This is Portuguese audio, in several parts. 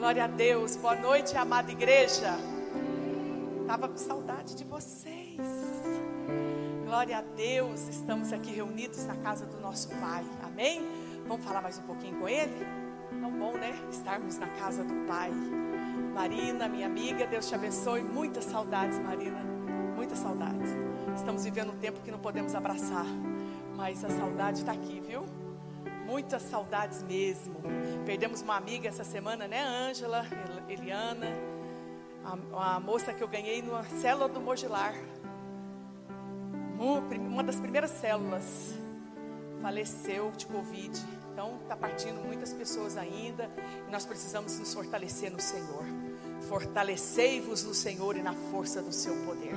Glória a Deus. Boa noite, amada igreja. Tava com saudade de vocês. Glória a Deus. Estamos aqui reunidos na casa do nosso Pai. Amém? Vamos falar mais um pouquinho com Ele? Tão bom, né? Estarmos na casa do Pai. Marina, minha amiga, Deus te abençoe. Muitas saudades, Marina. Muitas saudades. Estamos vivendo um tempo que não podemos abraçar, mas a saudade está aqui, viu? Muitas saudades mesmo. Perdemos uma amiga essa semana, né, Ângela, Eliana, a, a, moça que eu ganhei numa célula do Mogilar. Uma das primeiras células faleceu de Covid. Então, está partindo muitas pessoas ainda. E nós precisamos nos fortalecer no Senhor. Fortalecei-vos no Senhor e na força do seu poder.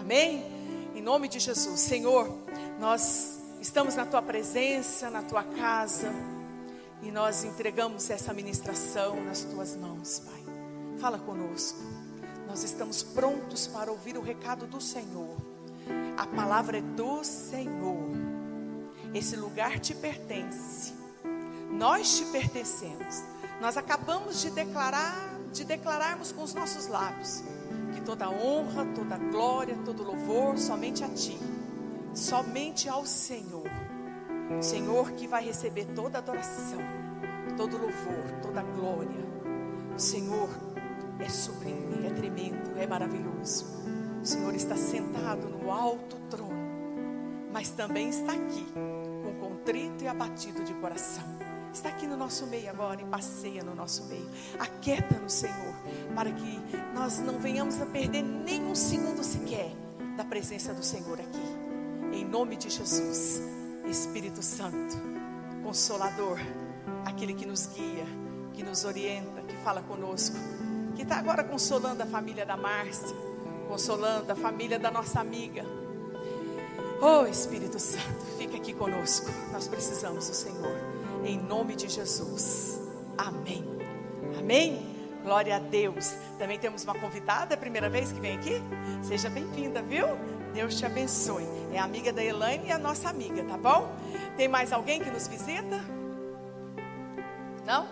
Amém? Em nome de Jesus. Senhor, nós estamos na tua presença, na tua casa, e nós entregamos essa ministração nas tuas mãos, Pai. Fala conosco. Nós estamos prontos para ouvir o recado do Senhor. A palavra é do Senhor. Esse lugar te pertence. Nós te pertencemos. Nós acabamos de declarar, de declararmos com os nossos lábios que toda honra, toda glória, todo louvor somente a ti somente ao Senhor. Senhor que vai receber toda adoração, todo louvor, toda glória. O Senhor é sublime, é tremendo, é maravilhoso. O Senhor está sentado no alto trono, mas também está aqui, com contrito e abatido de coração. Está aqui no nosso meio agora e passeia no nosso meio. Aquieta no Senhor, para que nós não venhamos a perder nem um segundo sequer da presença do Senhor aqui. Em nome de Jesus, Espírito Santo, Consolador, aquele que nos guia, que nos orienta, que fala conosco, que está agora consolando a família da Márcia, consolando a família da nossa amiga. Oh Espírito Santo, fica aqui conosco. Nós precisamos do Senhor. Em nome de Jesus. Amém. Amém. Glória a Deus. Também temos uma convidada, é a primeira vez que vem aqui? Seja bem-vinda, viu? Deus te abençoe. É amiga da Elaine e a nossa amiga, tá bom? Tem mais alguém que nos visita? Não?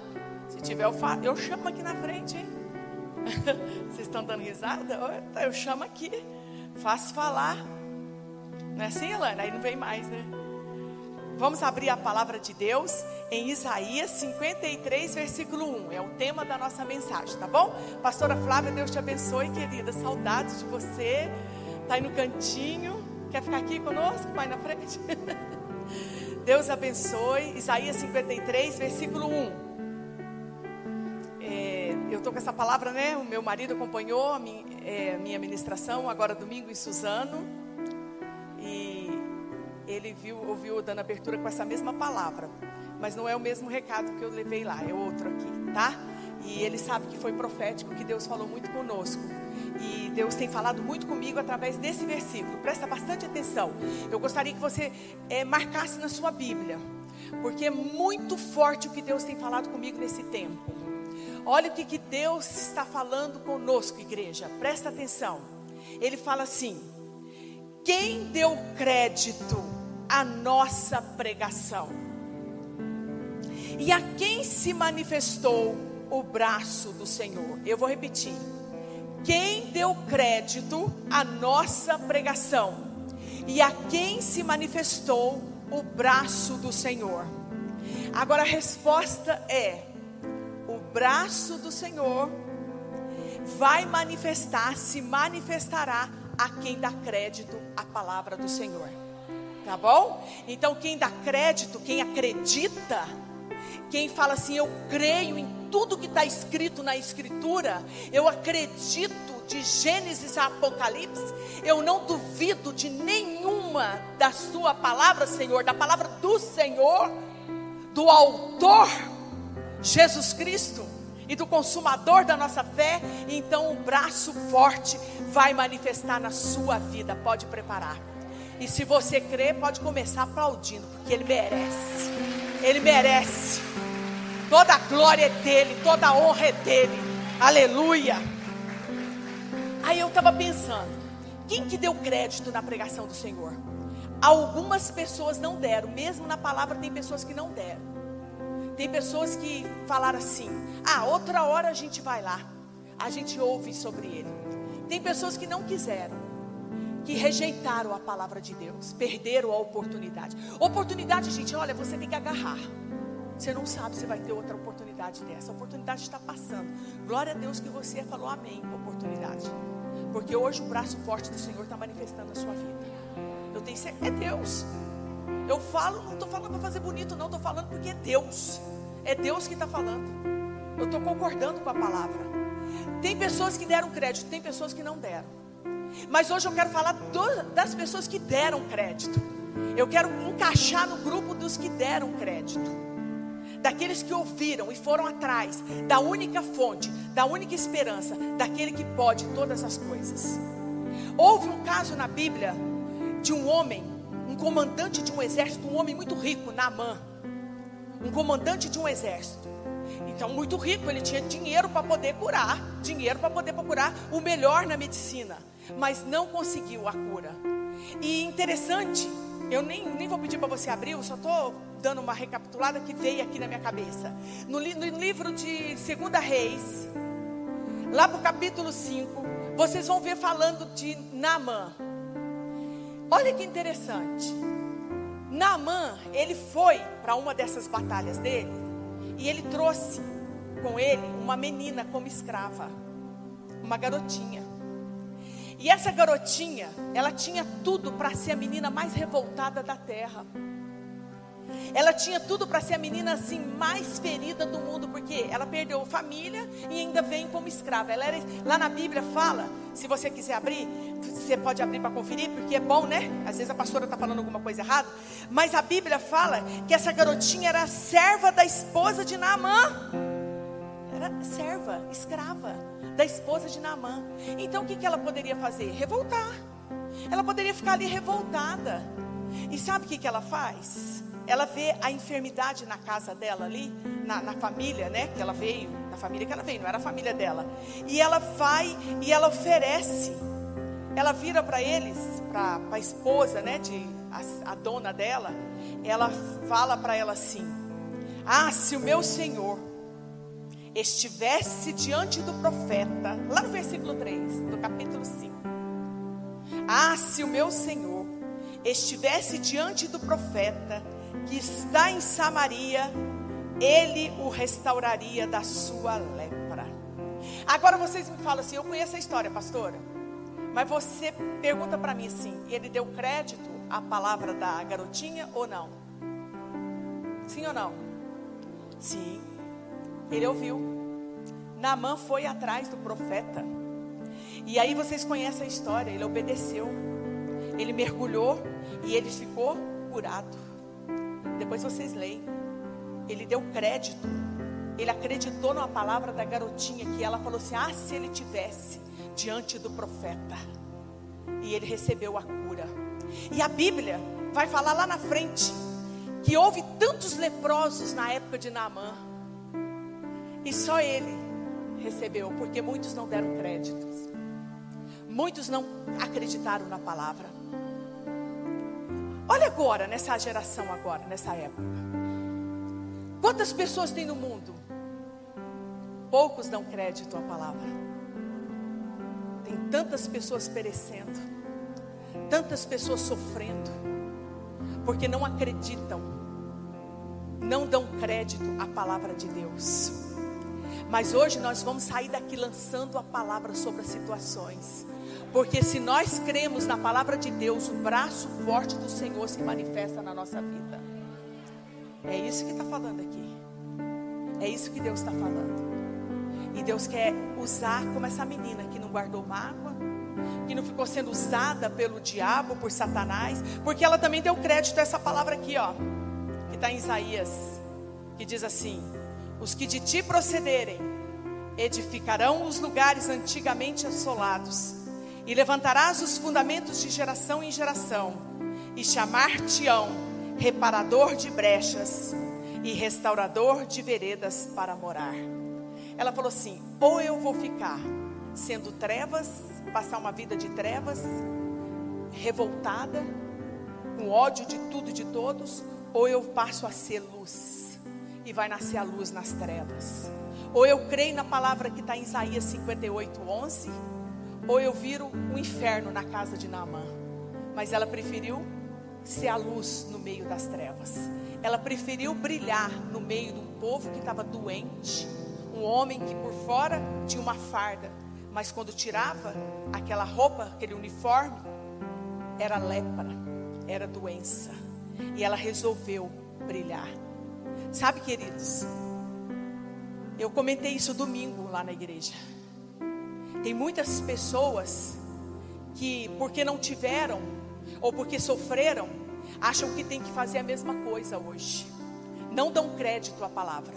Se tiver, eu, falo, eu chamo aqui na frente, hein? Vocês estão dando risada? Eu chamo aqui. Faço falar. Não é assim, Elaine? Aí não vem mais, né? Vamos abrir a palavra de Deus em Isaías 53, versículo 1. É o tema da nossa mensagem, tá bom? Pastora Flávia, Deus te abençoe, querida. Saudades de você. Está aí no cantinho. Quer ficar aqui conosco? Vai na frente. Deus abençoe. Isaías 53, versículo 1. É, eu estou com essa palavra, né? O meu marido acompanhou a minha, é, minha ministração agora domingo em Suzano. E ele viu, ouviu dando abertura com essa mesma palavra. Mas não é o mesmo recado que eu levei lá, é outro aqui, tá? E ele sabe que foi profético, que Deus falou muito conosco. E Deus tem falado muito comigo através desse versículo. Presta bastante atenção. Eu gostaria que você é, marcasse na sua Bíblia, porque é muito forte o que Deus tem falado comigo nesse tempo. Olha o que, que Deus está falando conosco, igreja. Presta atenção. Ele fala assim: quem deu crédito à nossa pregação? E a quem se manifestou o braço do Senhor? Eu vou repetir quem deu crédito à nossa pregação e a quem se manifestou o braço do Senhor. Agora a resposta é: o braço do Senhor vai manifestar, se manifestará a quem dá crédito à palavra do Senhor. Tá bom? Então quem dá crédito, quem acredita, quem fala assim, eu creio em tudo que está escrito na Escritura, eu acredito de Gênesis a Apocalipse, eu não duvido de nenhuma da Sua palavra, Senhor, da palavra do Senhor, do Autor, Jesus Cristo, e do consumador da nossa fé, então o braço forte vai manifestar na sua vida. Pode preparar. E se você crê, pode começar aplaudindo, porque Ele merece. Ele merece. Toda glória é dele, toda a honra é dele. Aleluia. Aí eu estava pensando, quem que deu crédito na pregação do Senhor? Algumas pessoas não deram, mesmo na palavra tem pessoas que não deram. Tem pessoas que falaram assim: Ah, outra hora a gente vai lá. A gente ouve sobre ele. Tem pessoas que não quiseram, que rejeitaram a palavra de Deus, perderam a oportunidade. Oportunidade, gente, olha, você tem que agarrar. Você não sabe se vai ter outra oportunidade dessa. A oportunidade está passando. Glória a Deus que você falou amém, oportunidade. Porque hoje o braço forte do Senhor está manifestando na sua vida. Eu tenho certeza, é Deus. Eu falo, não estou falando para fazer bonito, não, estou falando porque é Deus. É Deus que está falando. Eu estou concordando com a palavra. Tem pessoas que deram crédito, tem pessoas que não deram. Mas hoje eu quero falar do, das pessoas que deram crédito. Eu quero encaixar no grupo dos que deram crédito daqueles que ouviram e foram atrás da única fonte, da única esperança, daquele que pode todas as coisas. Houve um caso na Bíblia de um homem, um comandante de um exército, um homem muito rico, Naamã. Um comandante de um exército. Então, muito rico, ele tinha dinheiro para poder curar, dinheiro para poder procurar o melhor na medicina, mas não conseguiu a cura. E interessante, eu nem, nem vou pedir para você abrir, eu só estou dando uma recapitulada que veio aqui na minha cabeça. No, no livro de 2 Reis, lá para o capítulo 5, vocês vão ver falando de Naamã. Olha que interessante. Naamã, ele foi para uma dessas batalhas dele e ele trouxe com ele uma menina como escrava, uma garotinha. E essa garotinha, ela tinha tudo para ser a menina mais revoltada da terra. Ela tinha tudo para ser a menina assim mais ferida do mundo, porque ela perdeu família e ainda vem como escrava. Ela era, lá na Bíblia fala, se você quiser abrir, você pode abrir para conferir, porque é bom, né? Às vezes a pastora está falando alguma coisa errada, mas a Bíblia fala que essa garotinha era serva da esposa de Naamã. Era serva, escrava da esposa de Naamã. Então o que, que ela poderia fazer? Revoltar. Ela poderia ficar ali revoltada. E sabe o que, que ela faz? Ela vê a enfermidade na casa dela ali, na, na família, né? Que ela veio, na família que ela veio, não era a família dela. E ela vai e ela oferece. Ela vira para eles, para a esposa, né? De, a, a dona dela. Ela fala para ela assim: Ah, se o meu senhor estivesse diante do profeta, lá no versículo 3, do capítulo 5. Ah, se o meu Senhor estivesse diante do profeta que está em Samaria, ele o restauraria da sua lepra. Agora vocês me falam assim: eu conheço a história, pastora, mas você pergunta para mim assim: ele deu crédito à palavra da garotinha ou não? Sim ou não? Sim. Ele ouviu. Naamã foi atrás do profeta. E aí vocês conhecem a história. Ele obedeceu. Ele mergulhou e ele ficou curado. Depois vocês leem. Ele deu crédito. Ele acreditou na palavra da garotinha que ela falou assim: "Ah, se ele tivesse diante do profeta". E ele recebeu a cura. E a Bíblia vai falar lá na frente que houve tantos leprosos na época de Naamã e só ele recebeu, porque muitos não deram créditos. Muitos não acreditaram na palavra. Olha agora, nessa geração agora, nessa época. Quantas pessoas tem no mundo? Poucos dão crédito à palavra. Tem tantas pessoas perecendo, tantas pessoas sofrendo, porque não acreditam, não dão crédito à palavra de Deus. Mas hoje nós vamos sair daqui lançando a palavra sobre as situações. Porque se nós cremos na palavra de Deus, o braço forte do Senhor se manifesta na nossa vida. É isso que está falando aqui. É isso que Deus está falando. E Deus quer usar como essa menina que não guardou mágoa, que não ficou sendo usada pelo diabo, por Satanás, porque ela também deu crédito a essa palavra aqui, ó, que está em Isaías, que diz assim: os que de ti procederem edificarão os lugares antigamente assolados, e levantarás os fundamentos de geração em geração, e chamar-te-ão reparador de brechas e restaurador de veredas para morar. Ela falou assim: ou eu vou ficar sendo trevas, passar uma vida de trevas, revoltada, com ódio de tudo e de todos, ou eu passo a ser luz e vai nascer a luz nas trevas. Ou eu creio na palavra que está em Isaías 58, 11, ou eu viro o um inferno na casa de Naamã. Mas ela preferiu ser a luz no meio das trevas. Ela preferiu brilhar no meio de um povo que estava doente, um homem que por fora tinha uma farda, mas quando tirava aquela roupa, aquele uniforme, era lepra, era doença. E ela resolveu brilhar. Sabe, queridos, eu comentei isso domingo lá na igreja. Tem muitas pessoas que, porque não tiveram, ou porque sofreram, acham que tem que fazer a mesma coisa hoje. Não dão crédito à palavra.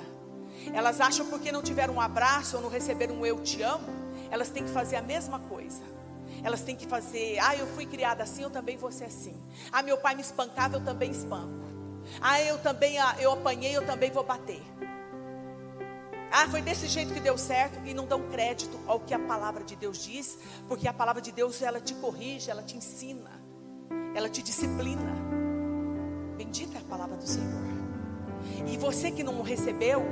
Elas acham porque não tiveram um abraço ou não receberam um eu te amo, elas têm que fazer a mesma coisa. Elas têm que fazer, ah, eu fui criada assim, eu também vou ser assim. Ah, meu pai me espancava, eu também espanco. Ah, eu também, ah, eu apanhei, eu também vou bater. Ah, foi desse jeito que deu certo e não dão crédito ao que a palavra de Deus diz, porque a palavra de Deus ela te corrige, ela te ensina, ela te disciplina. Bendita é a palavra do Senhor. E você que não recebeu,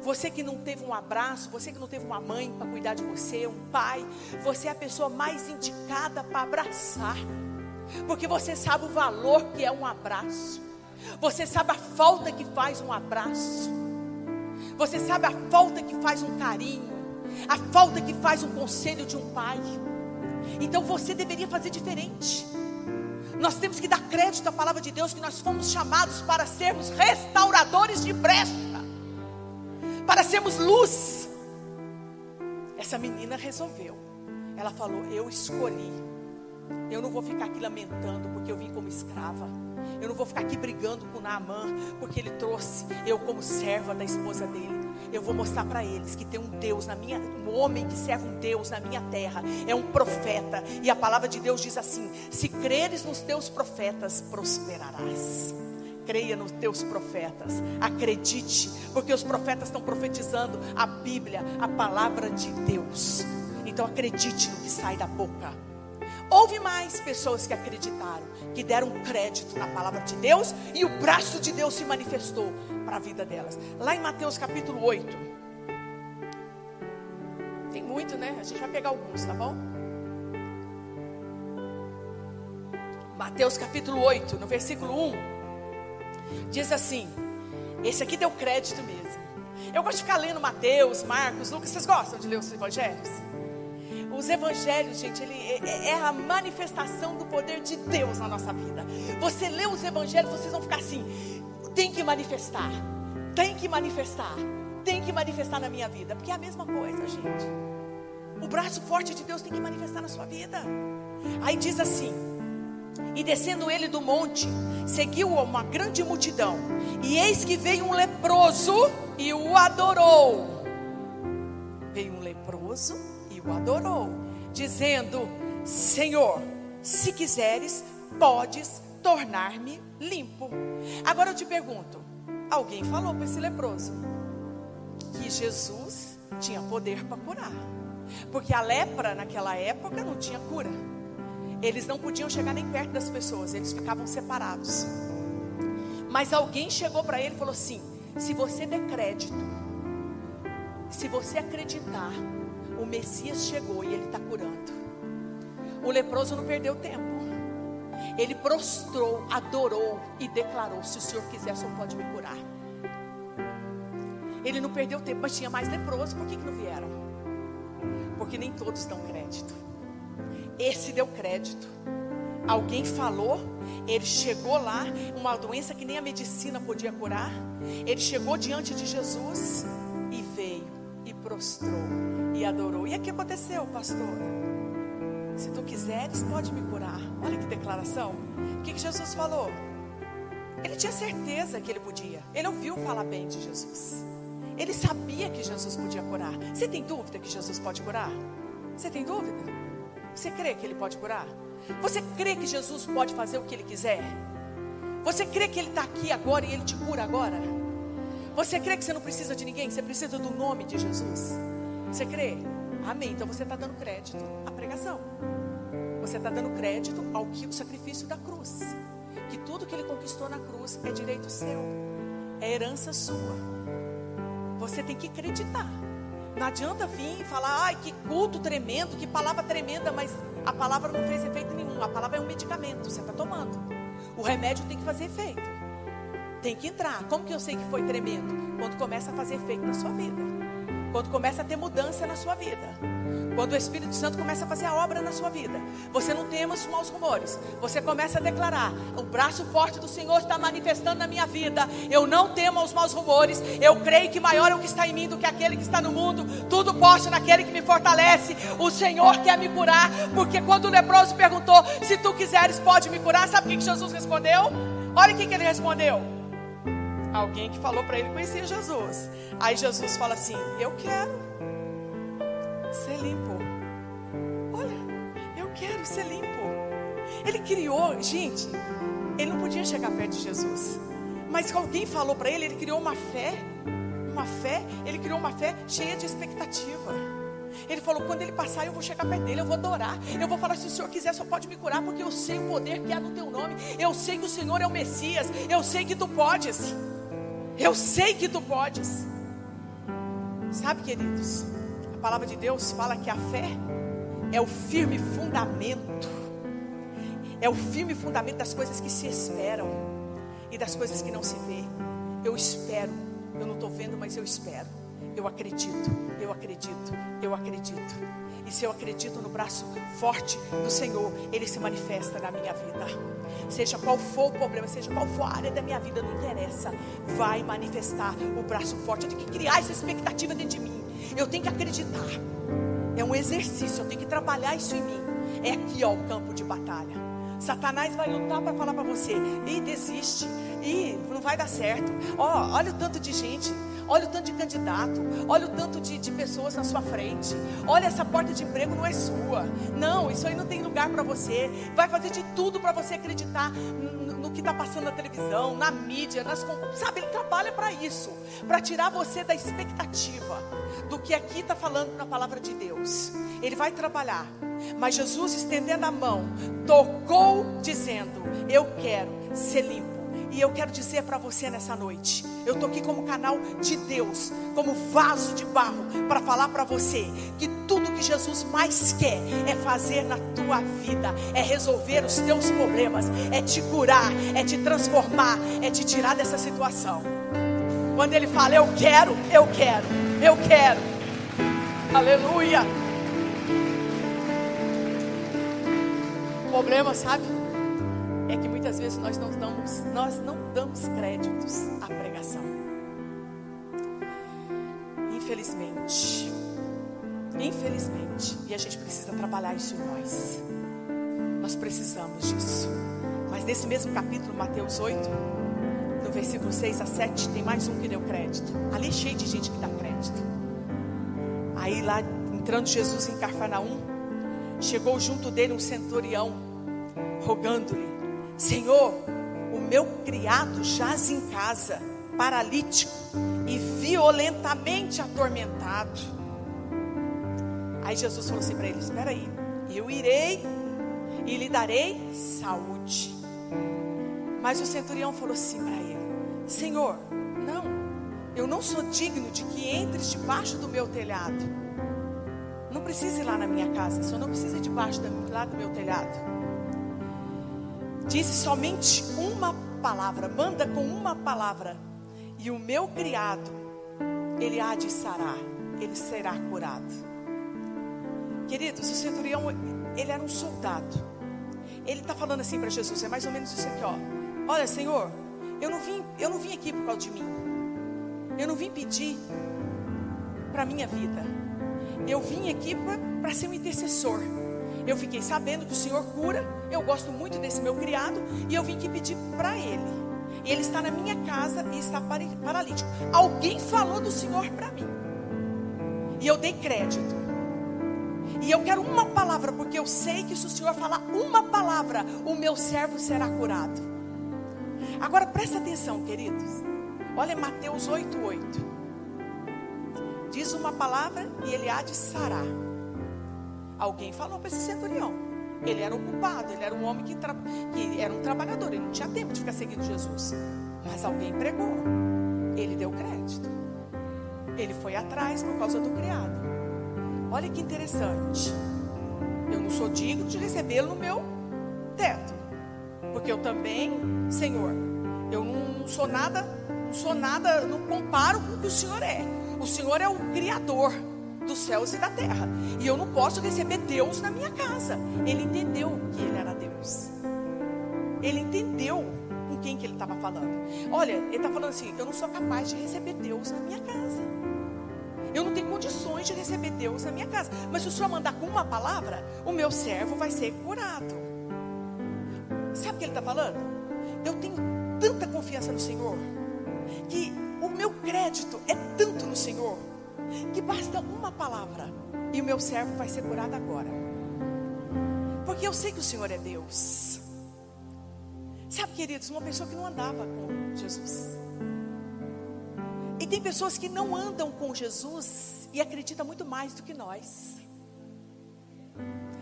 você que não teve um abraço, você que não teve uma mãe para cuidar de você, um pai, você é a pessoa mais indicada para abraçar, porque você sabe o valor que é um abraço, você sabe a falta que faz um abraço, você sabe a falta que faz um carinho, a falta que faz um conselho de um pai. Então você deveria fazer diferente. Nós temos que dar crédito à palavra de Deus que nós fomos chamados para sermos restauradores de brecha para sermos luz. Essa menina resolveu. Ela falou: Eu escolhi. Eu não vou ficar aqui lamentando porque eu vim como escrava. Eu não vou ficar aqui brigando com Naamã porque ele trouxe eu como serva da esposa dele. Eu vou mostrar para eles que tem um Deus na minha, um homem que serve um Deus na minha terra, é um profeta. E a palavra de Deus diz assim: se creres nos teus profetas, prosperarás creia nos teus profetas, acredite, porque os profetas estão profetizando a Bíblia, a palavra de Deus. Então acredite no que sai da boca. Houve mais pessoas que acreditaram, que deram crédito na palavra de Deus e o braço de Deus se manifestou para a vida delas. Lá em Mateus capítulo 8. Tem muito, né? A gente vai pegar alguns, tá bom? Mateus capítulo 8, no versículo 1. Diz assim: esse aqui deu crédito mesmo. Eu gosto de ficar lendo Mateus, Marcos, Lucas. Vocês gostam de ler os evangelhos? Os evangelhos, gente, ele é, é, é a manifestação do poder de Deus na nossa vida. Você lê os evangelhos, vocês vão ficar assim: tem que manifestar, tem que manifestar, tem que manifestar na minha vida, porque é a mesma coisa, gente. O braço forte de Deus tem que manifestar na sua vida. Aí diz assim: e descendo ele do monte, seguiu uma grande multidão. E eis que veio um leproso e o adorou. Veio um leproso adorou, dizendo: Senhor, se quiseres, podes tornar-me limpo. Agora eu te pergunto: alguém falou para esse leproso que Jesus tinha poder para curar? Porque a lepra naquela época não tinha cura. Eles não podiam chegar nem perto das pessoas, eles ficavam separados. Mas alguém chegou para ele e falou assim: se você der crédito, se você acreditar, o Messias chegou e ele está curando. O leproso não perdeu tempo. Ele prostrou, adorou e declarou: se o Senhor quiser, o Senhor pode me curar. Ele não perdeu tempo, mas tinha mais leproso, por que, que não vieram? Porque nem todos dão crédito. Esse deu crédito. Alguém falou, ele chegou lá, uma doença que nem a medicina podia curar. Ele chegou diante de Jesus e veio e prostrou e adorou. E o que aconteceu, pastor? Se tu quiseres, pode me curar. Olha que declaração. O que, que Jesus falou? Ele tinha certeza que ele podia. Ele ouviu falar bem de Jesus. Ele sabia que Jesus podia curar. Você tem dúvida que Jesus pode curar? Você tem dúvida? Você crê que Ele pode curar? Você crê que Jesus pode fazer o que Ele quiser? Você crê que Ele está aqui agora e Ele te cura agora? Você crê que você não precisa de ninguém? Você precisa do nome de Jesus? Você crê? Amém. Então você está dando crédito à pregação. Você está dando crédito ao que o sacrifício da cruz. Que tudo que ele conquistou na cruz é direito seu, é herança sua. Você tem que acreditar. Não adianta vir e falar, ai, que culto tremendo, que palavra tremenda, mas a palavra não fez efeito nenhum. A palavra é um medicamento, você está tomando. O remédio tem que fazer efeito. Tem que entrar. Como que eu sei que foi tremendo? Quando começa a fazer efeito na sua vida. Quando começa a ter mudança na sua vida. Quando o Espírito Santo começa a fazer a obra na sua vida, você não tem os maus rumores. Você começa a declarar: o braço forte do Senhor está manifestando na minha vida. Eu não temo os maus rumores. Eu creio que maior é o que está em mim do que aquele que está no mundo. Tudo posso naquele que me fortalece. O Senhor quer me curar, porque quando o leproso perguntou: se tu quiseres, pode me curar. Sabe o que Jesus respondeu? Olha o que ele respondeu. Alguém que falou para ele conhecia Jesus. Aí Jesus fala assim: Eu quero ser limpo. Olha, eu quero ser limpo. Ele criou, gente, ele não podia chegar perto de Jesus. Mas alguém falou para ele, ele criou uma fé, uma fé, ele criou uma fé cheia de expectativa. Ele falou: quando ele passar, eu vou chegar perto dele, eu vou adorar. Eu vou falar: se o Senhor quiser, só pode me curar, porque eu sei o poder que há no teu nome. Eu sei que o Senhor é o Messias. Eu sei que tu podes. Eu sei que tu podes. Sabe, queridos? A palavra de Deus fala que a fé é o firme fundamento, é o firme fundamento das coisas que se esperam e das coisas que não se vê. Eu espero, eu não estou vendo, mas eu espero. Eu acredito, eu acredito, eu acredito. E se eu acredito no braço forte do Senhor, Ele se manifesta na minha vida. Seja qual for o problema, seja qual for a área da minha vida, não interessa. Vai manifestar o braço forte. Eu tenho que criar essa expectativa dentro de mim. Eu tenho que acreditar. É um exercício, eu tenho que trabalhar isso em mim. É aqui, ó, o campo de batalha. Satanás vai lutar para falar para você: e desiste, e não vai dar certo. Ó, olha o tanto de gente, olha o tanto de candidato, olha o tanto de, de pessoas na sua frente. Olha, essa porta de emprego não é sua. Não, isso aí não tem lugar para você. Vai fazer de tudo para você acreditar no que está passando na televisão, na mídia, nas sabe? Ele trabalha para isso, para tirar você da expectativa do que aqui está falando na palavra de Deus. Ele vai trabalhar, mas Jesus estendendo a mão, tocou, dizendo: Eu quero ser limpo. E eu quero dizer para você nessa noite, eu estou aqui como canal de Deus, como vaso de barro, para falar para você que tudo que Jesus mais quer é fazer na tua vida, é resolver os teus problemas, é te curar, é te transformar, é te tirar dessa situação. Quando Ele fala, eu quero, eu quero, eu quero, aleluia. O problema, sabe? É que muitas vezes nós não damos, nós não damos créditos à pregação. Infelizmente. Infelizmente. E a gente precisa trabalhar isso em nós. Nós precisamos disso. Mas nesse mesmo capítulo, Mateus 8, no versículo 6 a 7, tem mais um que deu crédito. Ali cheio de gente que dá crédito. Aí lá, entrando Jesus em Cafarnaum, chegou junto dele um centurião, rogando-lhe Senhor, o meu criado jaz em casa, paralítico e violentamente atormentado. Aí Jesus falou assim para ele: Espera aí, eu irei e lhe darei saúde. Mas o centurião falou assim para ele: Senhor, não, eu não sou digno de que entres debaixo do meu telhado. Não precisa ir lá na minha casa, só não precisa ir debaixo lá do meu telhado. Disse somente uma palavra, manda com uma palavra, e o meu criado, ele há de sarar, ele será curado. Queridos, o centurião, ele era um soldado. Ele está falando assim para Jesus, é mais ou menos isso aqui, ó. Olha, Senhor, eu não vim, eu não vim aqui por causa de mim. Eu não vim pedir para minha vida. Eu vim aqui para ser um intercessor. Eu fiquei sabendo que o Senhor cura. Eu gosto muito desse meu criado. E eu vim aqui pedir para ele. E ele está na minha casa e está paralítico. Alguém falou do Senhor para mim. E eu dei crédito. E eu quero uma palavra, porque eu sei que se o Senhor falar uma palavra, o meu servo será curado. Agora presta atenção, queridos. Olha Mateus 8,8. Diz uma palavra e ele há de sarar. Alguém falou para esse centurião. Ele era ocupado, ele era um homem que, que era um trabalhador, ele não tinha tempo de ficar seguindo Jesus. Mas alguém pregou, ele deu crédito. Ele foi atrás por causa do criado. Olha que interessante. Eu não sou digno de recebê-lo no meu teto. Porque eu também, Senhor, eu não sou nada, não sou nada, não comparo com o que o Senhor é. O Senhor é o Criador dos céus e da terra. E eu não posso receber Deus na minha casa. Ele entendeu que ele era Deus. Ele entendeu com quem que ele estava falando. Olha, ele está falando assim: eu não sou capaz de receber Deus na minha casa. Eu não tenho condições de receber Deus na minha casa. Mas se o Senhor mandar com uma palavra, o meu servo vai ser curado. Sabe o que ele está falando? Eu tenho tanta confiança no Senhor que o meu crédito é tanto no Senhor que basta uma palavra e o meu servo vai ser curado agora. Porque eu sei que o Senhor é Deus. Sabe, queridos, uma pessoa que não andava com Jesus. E tem pessoas que não andam com Jesus e acreditam muito mais do que nós.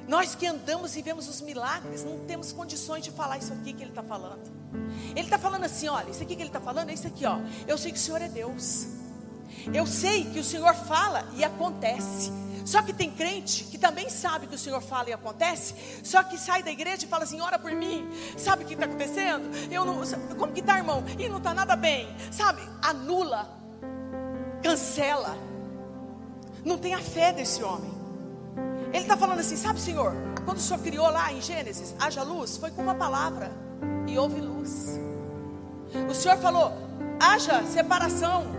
Nós que andamos e vemos os milagres, não temos condições de falar isso aqui que ele está falando. Ele está falando assim: olha, isso aqui que ele está falando é isso aqui, ó. Eu sei que o Senhor é Deus. Eu sei que o Senhor fala e acontece. Só que tem crente que também sabe que o Senhor fala e acontece, só que sai da igreja e fala assim: ora por mim, sabe o que está acontecendo? Eu não, como que está, irmão? E não está nada bem, sabe? Anula, cancela, não tem a fé desse homem. Ele está falando assim: sabe, Senhor, quando o Senhor criou lá em Gênesis, haja luz, foi com uma palavra e houve luz. O Senhor falou: haja separação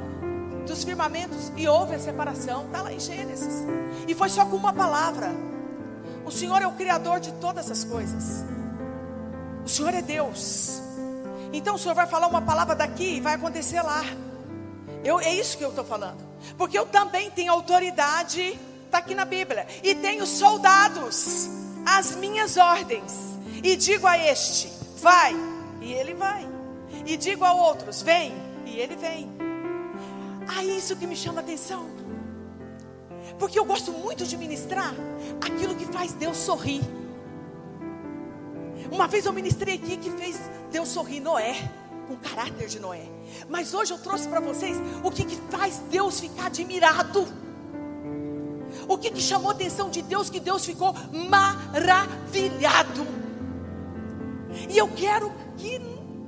dos firmamentos e houve a separação. Está lá em Gênesis. E foi só com uma palavra. O Senhor é o Criador de todas as coisas. O Senhor é Deus. Então o Senhor vai falar uma palavra daqui e vai acontecer lá. Eu, é isso que eu estou falando. Porque eu também tenho autoridade, está aqui na Bíblia. E tenho soldados, as minhas ordens. E digo a este: vai, e ele vai. E digo a outros: vem, e ele vem. Ah, isso que me chama atenção. Porque eu gosto muito de ministrar aquilo que faz Deus sorrir. Uma vez eu ministrei aqui que fez Deus sorrir Noé, com o caráter de Noé. Mas hoje eu trouxe para vocês o que, que faz Deus ficar admirado. O que, que chamou a atenção de Deus, que Deus ficou maravilhado. E eu quero que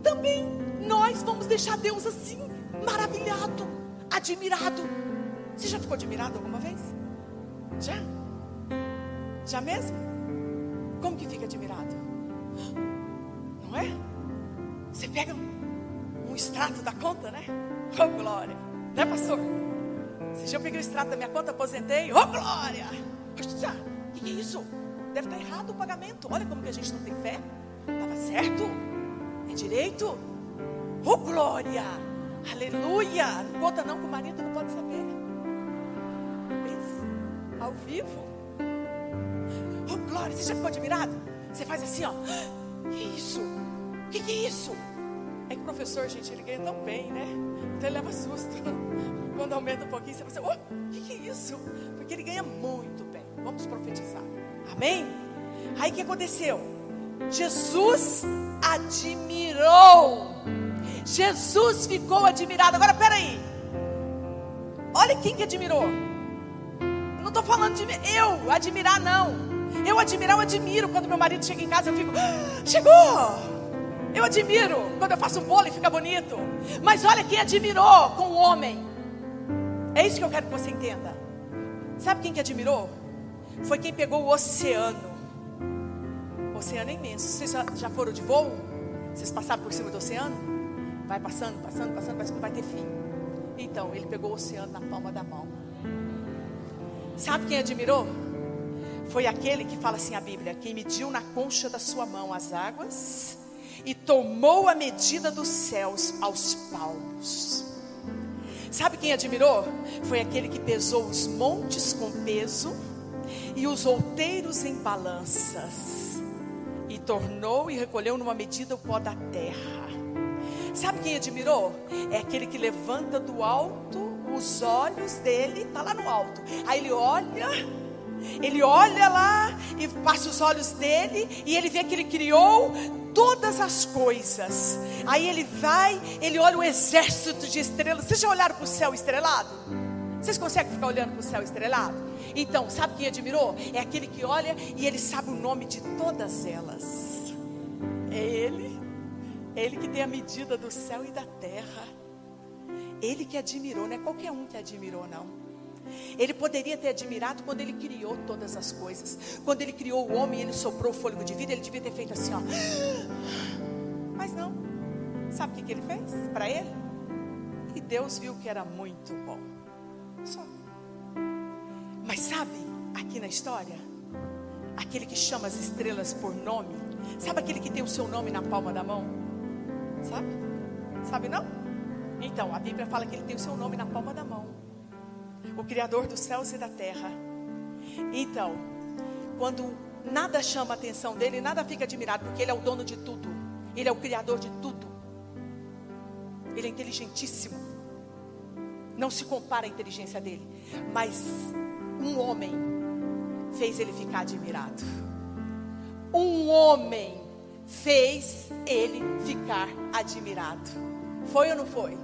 também nós vamos deixar Deus assim, maravilhado admirado. Você já ficou admirado alguma vez? Já? Já mesmo? Como que fica admirado? Não é? Você pega um, um extrato da conta, né? Oh glória! Né, pastor? Você já peguei o extrato da minha conta, aposentei. Oh glória! O que, que é isso? Deve estar errado o pagamento. Olha como que a gente não tem fé. Estava certo? É direito? Oh glória! Aleluia! Não conta não com o marido não pode saber. Isso. Ao vivo. Oh, glória, você já ficou admirado? Você faz assim, ó. Que isso? Que que é isso? É que o professor, gente, ele ganha tão bem, né? Então ele leva susto. Quando aumenta um pouquinho, você pensa, oh, que que é isso? Porque ele ganha muito bem. Vamos profetizar. Amém? Aí o que aconteceu? Jesus admirou Jesus ficou admirado. Agora, peraí. Olha quem que admirou. não estou falando de eu admirar, não. Eu admirar, eu admiro. Quando meu marido chega em casa, eu fico, ah, chegou. Eu admiro quando eu faço um bolo e fica bonito. Mas olha quem admirou com o homem. É isso que eu quero que você entenda. Sabe quem que admirou? Foi quem pegou o oceano. O oceano é imenso. Vocês já foram de voo? Vocês passaram por cima do oceano? Vai passando, passando, passando, parece que não vai ter fim. Então, ele pegou o oceano na palma da mão. Sabe quem admirou? Foi aquele que fala assim a Bíblia: quem mediu na concha da sua mão as águas e tomou a medida dos céus aos palmos. Sabe quem admirou? Foi aquele que pesou os montes com peso e os outeiros em balanças e tornou e recolheu numa medida o pó da terra. Sabe quem admirou? É aquele que levanta do alto os olhos dele, está lá no alto. Aí ele olha, ele olha lá e passa os olhos dele e ele vê que ele criou todas as coisas. Aí ele vai, ele olha o exército de estrelas. Vocês já olharam para o céu estrelado? Vocês conseguem ficar olhando para o céu estrelado? Então, sabe quem admirou? É aquele que olha e ele sabe o nome de todas elas. É ele. Ele que tem a medida do céu e da terra. Ele que admirou, não é qualquer um que admirou, não. Ele poderia ter admirado quando ele criou todas as coisas. Quando ele criou o homem, ele soprou o fôlego de vida, ele devia ter feito assim, ó. Mas não. Sabe o que, que ele fez para ele? E Deus viu que era muito bom. Só. Mas sabe, aqui na história, aquele que chama as estrelas por nome, sabe aquele que tem o seu nome na palma da mão? Sabe? Sabe não? Então, a Bíblia fala que ele tem o seu nome na palma da mão. O Criador dos céus e da terra. Então, quando nada chama a atenção dele, nada fica admirado, porque ele é o dono de tudo. Ele é o Criador de tudo. Ele é inteligentíssimo. Não se compara a inteligência dele. Mas um homem fez ele ficar admirado. Um homem fez ele ficar admirado. Foi ou não foi?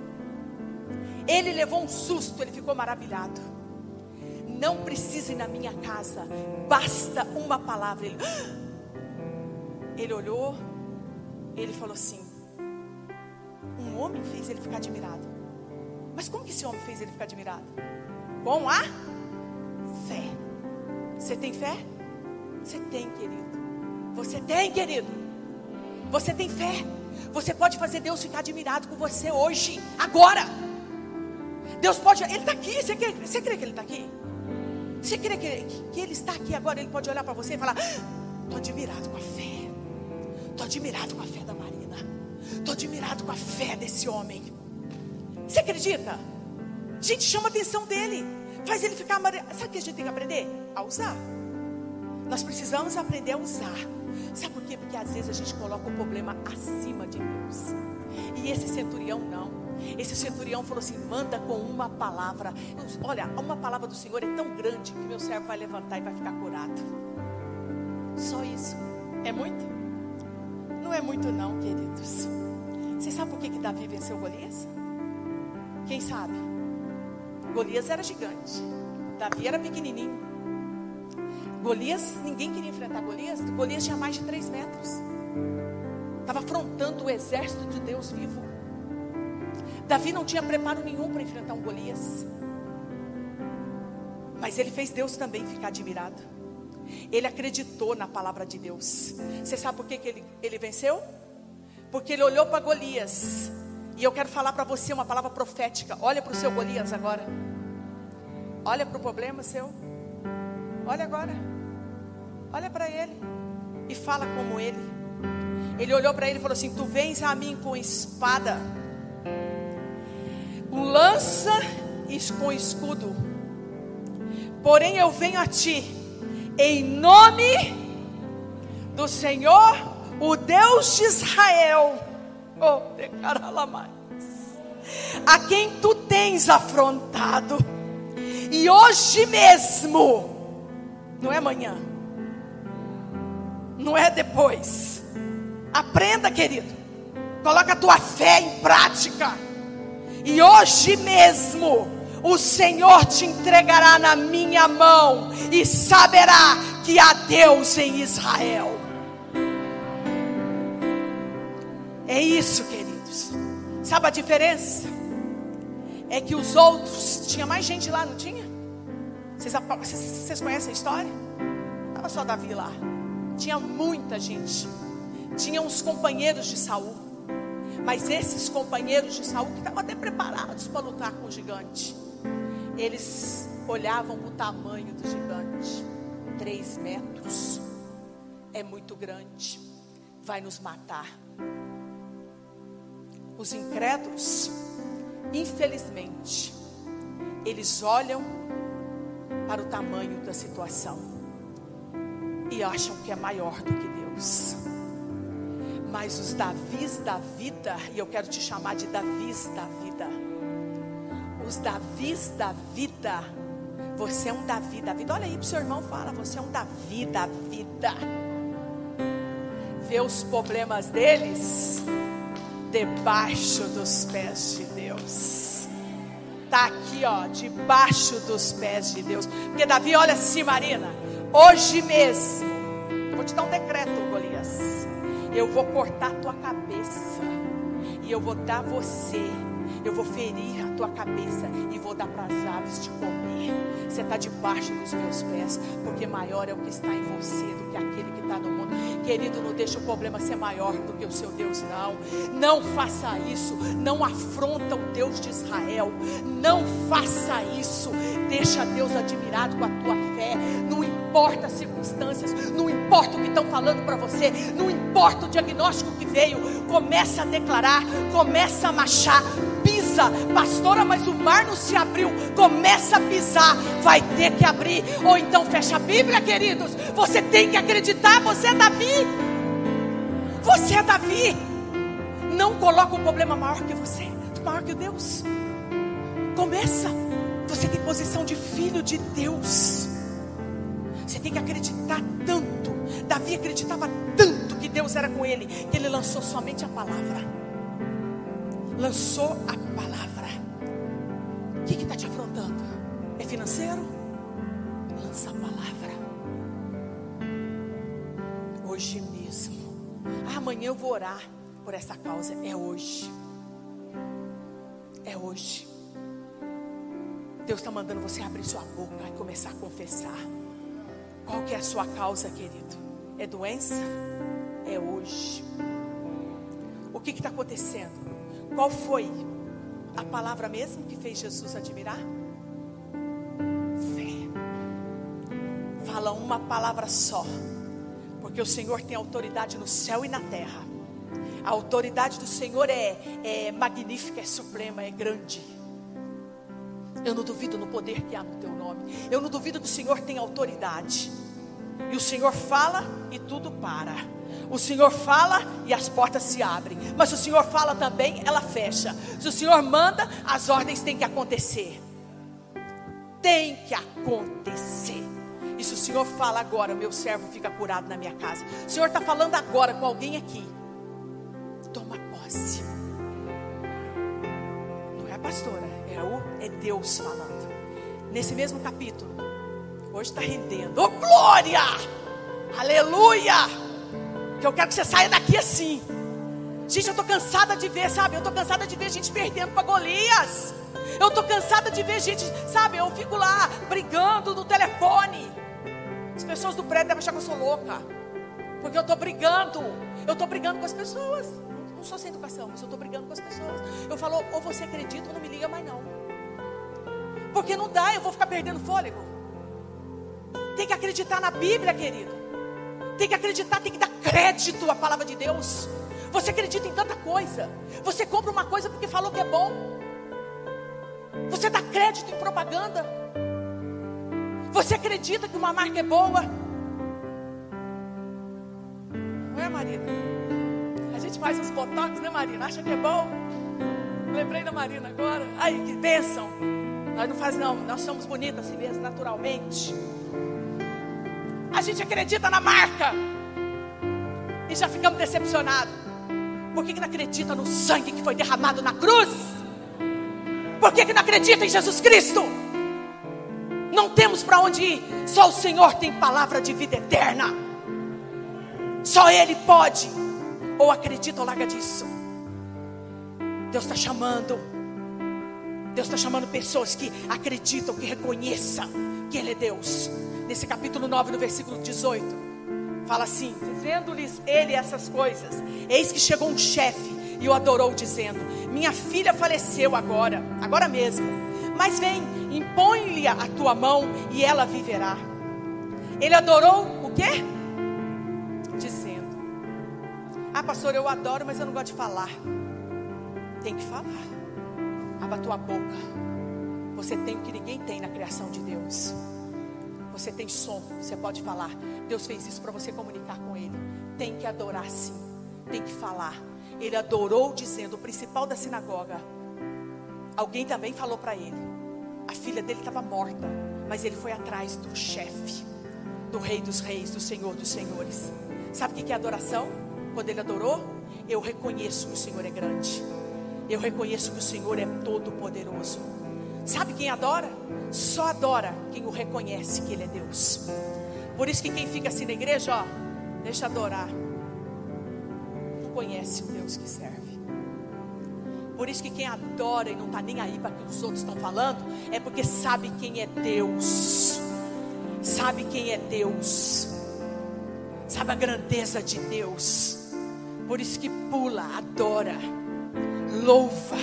Ele levou um susto, ele ficou maravilhado. Não precisa ir na minha casa, basta uma palavra. Ele, ele olhou, ele falou assim: Um homem fez ele ficar admirado. Mas como que esse homem fez ele ficar admirado? Com a fé. Você tem fé? Você tem, querido. Você tem, querido. Você tem fé. Você pode fazer Deus ficar admirado com você hoje, agora. Deus pode, Ele está aqui. Você crê, você crê que Ele está aqui? Você crê que, que Ele está aqui agora? Ele pode olhar para você e falar: Estou admirado com a fé. Estou admirado com a fé da Marina. Estou admirado com a fé desse homem. Você acredita? Gente, chama a atenção dele. Faz ele ficar amarelo. Sabe o que a gente tem que aprender? A usar. Nós precisamos aprender a usar. Sabe por quê? Porque às vezes a gente coloca o problema acima de Deus. E esse centurião não. Esse centurião falou assim: manda com uma palavra. Olha, uma palavra do Senhor é tão grande que meu servo vai levantar e vai ficar curado. Só isso. É muito? Não é muito, não, queridos. Você sabe por que, que Davi venceu Golias? Quem sabe? Golias era gigante. Davi era pequenininho. Golias, ninguém queria enfrentar Golias. Golias tinha mais de 3 metros. Estava afrontando o exército de Deus vivo. Davi não tinha preparo nenhum para enfrentar um Golias. Mas ele fez Deus também ficar admirado. Ele acreditou na palavra de Deus. Você sabe por que, que ele, ele venceu? Porque ele olhou para Golias. E eu quero falar para você uma palavra profética. Olha para o seu Golias agora. Olha para o problema seu. Olha agora. Olha para ele. E fala como ele. Ele olhou para ele e falou assim: Tu vens a mim com espada, com lança e com escudo. Porém eu venho a ti em nome do Senhor, o Deus de Israel. Oh, a quem tu tens afrontado. E hoje mesmo, não é amanhã, não é depois. Aprenda, querido. Coloca a tua fé em prática. E hoje mesmo o Senhor te entregará na minha mão e saberá que há Deus em Israel. É isso, queridos. Sabe a diferença? É que os outros, tinha mais gente lá, não tinha? Vocês, vocês, vocês conhecem a história? Estava só Davi lá. Tinha muita gente. Tinha uns companheiros de Saul. Mas esses companheiros de Saul que estavam até preparados para lutar com o gigante. Eles olhavam o tamanho do gigante. Três metros. É muito grande. Vai nos matar. Os incrédulos, infelizmente, eles olham para o tamanho da situação e acham que é maior do que Deus. Mas os Davis da vida, e eu quero te chamar de Davis da vida, os Davis da vida, você é um Davi da vida. Olha aí para o seu irmão, fala, você é um Davi da vida. Vê os problemas deles debaixo dos pés de Deus. Aqui aqui, ó, debaixo dos pés de Deus. Porque Davi, olha assim, Marina, hoje mesmo, eu vou te dar um decreto, Golias. Eu vou cortar a tua cabeça e eu vou dar você eu vou ferir a tua cabeça e vou dar para as aves te comer. Você está debaixo dos meus pés, porque maior é o que está em você do que aquele que está no mundo. Querido, não deixa o problema ser maior do que o seu Deus, não. Não faça isso. Não afronta o Deus de Israel. Não faça isso. Deixa Deus admirado com a tua fé. Não importa as circunstâncias, não importa o que estão falando para você, não importa o diagnóstico que veio. Começa a declarar, começa a marchar pisa, pastora, mas o mar não se abriu. Começa a pisar, vai ter que abrir. Ou então fecha a Bíblia, queridos. Você tem que acreditar, você é Davi. Você é Davi. Não coloca um problema maior que você, maior que Deus. Começa. Você tem posição de filho de Deus. Você tem que acreditar tanto. Davi acreditava tanto que Deus era com ele, que ele lançou somente a palavra lançou a palavra. O que está te afrontando? É financeiro? Lança a palavra. Hoje mesmo. amanhã eu vou orar por essa causa. É hoje. É hoje. Deus está mandando você abrir sua boca e começar a confessar. Qual que é a sua causa, querido? É doença? É hoje. O que está acontecendo? Qual foi a palavra mesmo que fez Jesus admirar? Fé. Fala uma palavra só. Porque o Senhor tem autoridade no céu e na terra. A autoridade do Senhor é, é magnífica, é suprema, é grande. Eu não duvido no poder que há no teu nome. Eu não duvido que o Senhor tem autoridade. E o Senhor fala e tudo para. O Senhor fala e as portas se abrem. Mas se o Senhor fala também, ela fecha. Se o Senhor manda, as ordens têm que acontecer. Tem que acontecer. E se o Senhor fala agora, meu servo fica curado na minha casa. O Senhor está falando agora com alguém aqui. Toma posse. Não é pastora, é, Deus falando. Nesse mesmo capítulo, hoje está rendendo. Oh glória! Aleluia! Que eu quero que você saia daqui assim. Gente, eu estou cansada de ver, sabe? Eu estou cansada de ver gente perdendo para Golias. Eu estou cansada de ver gente, sabe? Eu fico lá brigando no telefone. As pessoas do prédio devem achar que eu sou louca. Porque eu estou brigando. Eu estou brigando com as pessoas. Não sou sem educação, mas eu estou brigando com as pessoas. Eu falo, ou você acredita ou não me liga mais não. Porque não dá, eu vou ficar perdendo fôlego. Tem que acreditar na Bíblia, querido. Tem que acreditar, tem que dar crédito à palavra de Deus. Você acredita em tanta coisa. Você compra uma coisa porque falou que é bom. Você dá crédito em propaganda. Você acredita que uma marca é boa. Não é, Marina? A gente faz uns botox, né, Marina? Acha que é bom? Lembrei da Marina agora. Ai, que bênção. Nós não faz não, nós somos bonitas assim mesmo, naturalmente. A gente acredita na marca e já ficamos decepcionados. Por que, que não acredita no sangue que foi derramado na cruz? Por que, que não acredita em Jesus Cristo? Não temos para onde ir, só o Senhor tem palavra de vida eterna. Só Ele pode. Ou acredita ou larga disso. Deus está chamando. Deus está chamando pessoas que acreditam, que reconheçam que Ele é Deus nesse capítulo 9, no versículo 18, fala assim: dizendo-lhes ele essas coisas, eis que chegou um chefe e o adorou, dizendo: Minha filha faleceu agora, agora mesmo, mas vem, impõe-lhe a tua mão e ela viverá. Ele adorou o quê? Dizendo: Ah, pastor, eu adoro, mas eu não gosto de falar. Tem que falar. Abra a tua boca. Você tem o que ninguém tem na criação de Deus. Você tem som, você pode falar. Deus fez isso para você comunicar com Ele. Tem que adorar sim, tem que falar. Ele adorou dizendo, o principal da sinagoga. Alguém também falou para ele. A filha dele estava morta, mas ele foi atrás do chefe, do Rei dos Reis, do Senhor dos Senhores. Sabe o que é adoração? Quando ele adorou, eu reconheço que o Senhor é grande. Eu reconheço que o Senhor é todo poderoso. Sabe quem adora? Só adora quem o reconhece que Ele é Deus. Por isso que quem fica assim na igreja, ó, deixa adorar. Não conhece o Deus que serve. Por isso que quem adora e não está nem aí para o que os outros estão falando, é porque sabe quem é Deus. Sabe quem é Deus. Sabe a grandeza de Deus. Por isso que pula, adora, louva,